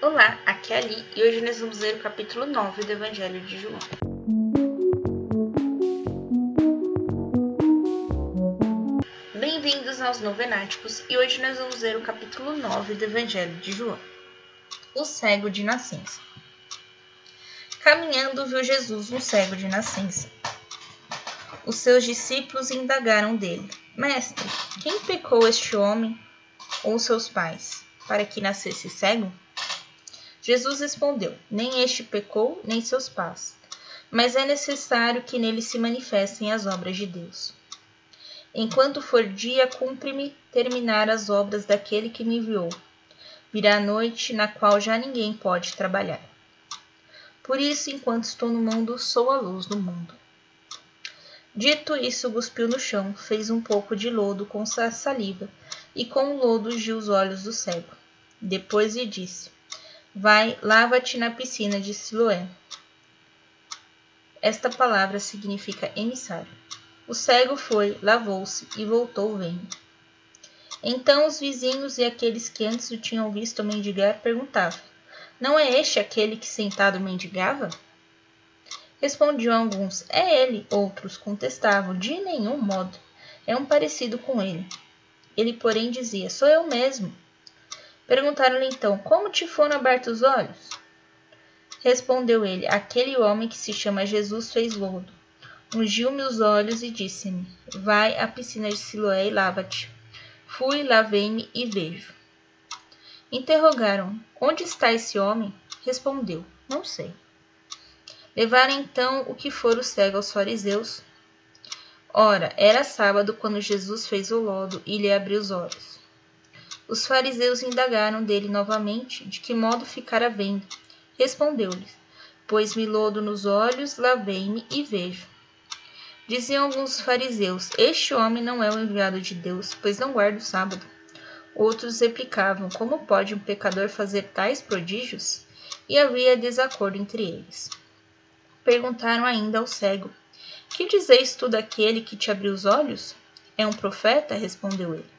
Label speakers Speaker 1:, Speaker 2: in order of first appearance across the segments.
Speaker 1: Olá, aqui é Ali e hoje nós vamos ler o capítulo 9 do Evangelho de João. Bem-vindos aos Novenáticos e hoje nós vamos ler o capítulo 9 do Evangelho de João. O cego de nascença. Caminhando, viu Jesus um cego de nascença. Os seus discípulos indagaram dele: Mestre, quem pecou este homem ou seus pais, para que nascesse cego? Jesus respondeu: Nem este pecou, nem seus pais, mas é necessário que nele se manifestem as obras de Deus. Enquanto for dia, cumpre-me terminar as obras daquele que me enviou. Virá a noite, na qual já ninguém pode trabalhar. Por isso, enquanto estou no mundo, sou a luz do mundo. Dito isso, cuspiu no chão, fez um pouco de lodo com saliva e com o lodo ungiu os olhos do cego. Depois lhe disse: Vai, lava-te na piscina de Siloé. Esta palavra significa emissário. O cego foi, lavou-se e voltou vendo. Então os vizinhos e aqueles que antes o tinham visto mendigar perguntavam: Não é este aquele que sentado mendigava? Respondiam alguns: É ele. Outros contestavam: De nenhum modo. É um parecido com ele. Ele, porém, dizia: Sou eu mesmo. Perguntaram-lhe então: Como te foram abertos os olhos? Respondeu ele: Aquele homem que se chama Jesus fez lodo. Ungiu-me os olhos e disse-me: Vai à piscina de Siloé e lava-te. Fui, lavei-me e vejo. Interrogaram: Onde está esse homem? Respondeu: Não sei. Levaram então o que for o cego aos fariseus. Ora, era sábado quando Jesus fez o lodo e lhe abriu os olhos. Os fariseus indagaram dele novamente de que modo ficara vendo. Respondeu-lhes: Pôs-me lodo nos olhos, lavei-me e vejo. Diziam alguns fariseus: Este homem não é o enviado de Deus, pois não guarda o sábado. Outros replicavam: Como pode um pecador fazer tais prodígios? E havia desacordo entre eles. Perguntaram ainda ao cego: Que dizeis tu daquele que te abriu os olhos? É um profeta? respondeu ele.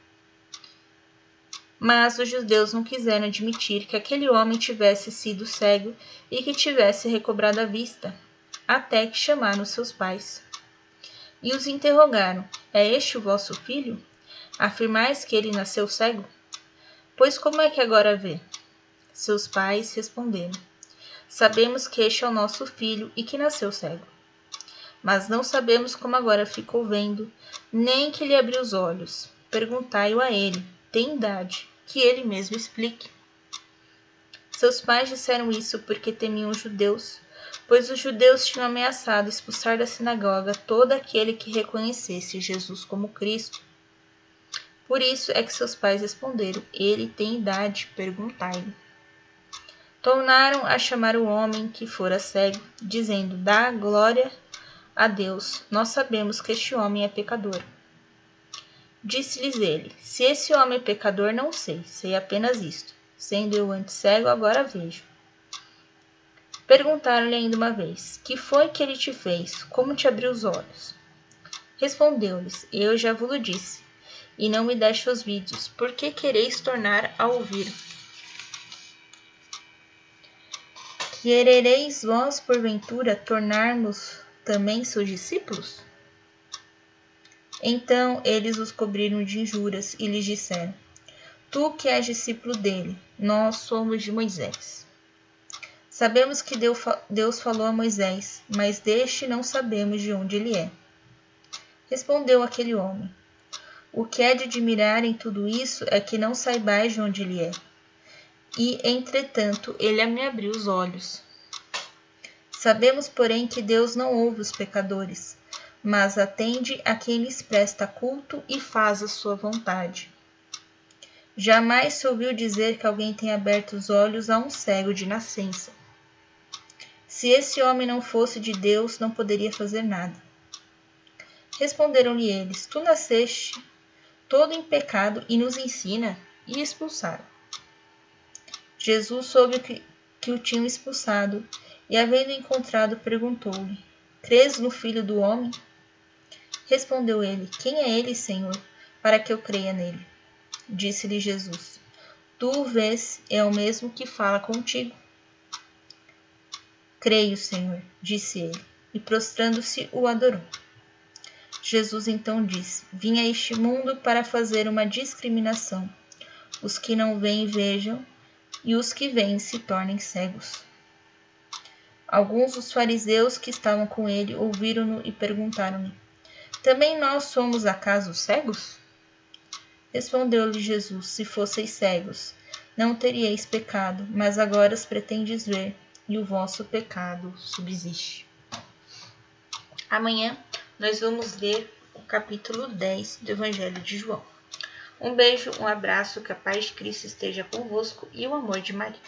Speaker 1: Mas os judeus não quiseram admitir que aquele homem tivesse sido cego e que tivesse recobrado a vista, até que chamaram seus pais. E os interrogaram: É este o vosso filho? Afirmais que ele nasceu cego? Pois como é que agora vê? Seus pais responderam: Sabemos que este é o nosso filho e que nasceu cego. Mas não sabemos como agora ficou vendo, nem que lhe abriu os olhos. Perguntai-o a ele, tem idade, que ele mesmo explique. Seus pais disseram isso porque temiam os judeus, pois os judeus tinham ameaçado expulsar da sinagoga todo aquele que reconhecesse Jesus como Cristo. Por isso é que seus pais responderam: Ele tem idade, perguntai-lhe tornaram a chamar o homem que fora cego, dizendo: Dá glória a Deus, nós sabemos que este homem é pecador. Disse-lhes ele: Se esse homem é pecador, não sei, sei apenas isto. Sendo eu antes cego, agora vejo. Perguntaram-lhe ainda uma vez: Que foi que ele te fez? Como te abriu os olhos? Respondeu-lhes: Eu já vos disse, e não me deixe os vídeos, por que quereis tornar a ouvir? Querereis vós, porventura, tornar-nos também seus discípulos? Então eles os cobriram de injúrias e lhes disseram: Tu que és discípulo dele, nós somos de Moisés. Sabemos que Deus falou a Moisés, mas deste não sabemos de onde ele é. Respondeu aquele homem: O que é de admirar em tudo isso é que não saibais de onde ele é e, entretanto, ele me abriu os olhos. Sabemos, porém, que Deus não ouve os pecadores, mas atende a quem lhes presta culto e faz a sua vontade. Jamais se ouviu dizer que alguém tenha aberto os olhos a um cego de nascença. Se esse homem não fosse de Deus, não poderia fazer nada. Responderam-lhe eles: Tu nasceste todo em pecado e nos ensina, e expulsaram. Jesus soube que, que o tinham expulsado e, havendo encontrado, perguntou-lhe: Crês no Filho do Homem? Respondeu ele: Quem é ele, Senhor, para que eu creia nele? Disse-lhe Jesus: Tu o vês, é o mesmo que fala contigo. Creio, Senhor, disse ele, e prostrando-se o adorou. Jesus então disse: Vim a este mundo para fazer uma discriminação. Os que não veem vejam, e os que veem se tornem cegos. Alguns dos fariseus que estavam com ele ouviram-no e perguntaram-lhe: Também nós somos acaso cegos? Respondeu-lhe Jesus: Se fosseis cegos, não teríeis pecado, mas agora os pretendes ver, e o vosso pecado subsiste. Amanhã nós vamos ler o capítulo 10 do Evangelho de João. Um beijo, um abraço, que a paz de Cristo esteja convosco e o amor de Maria.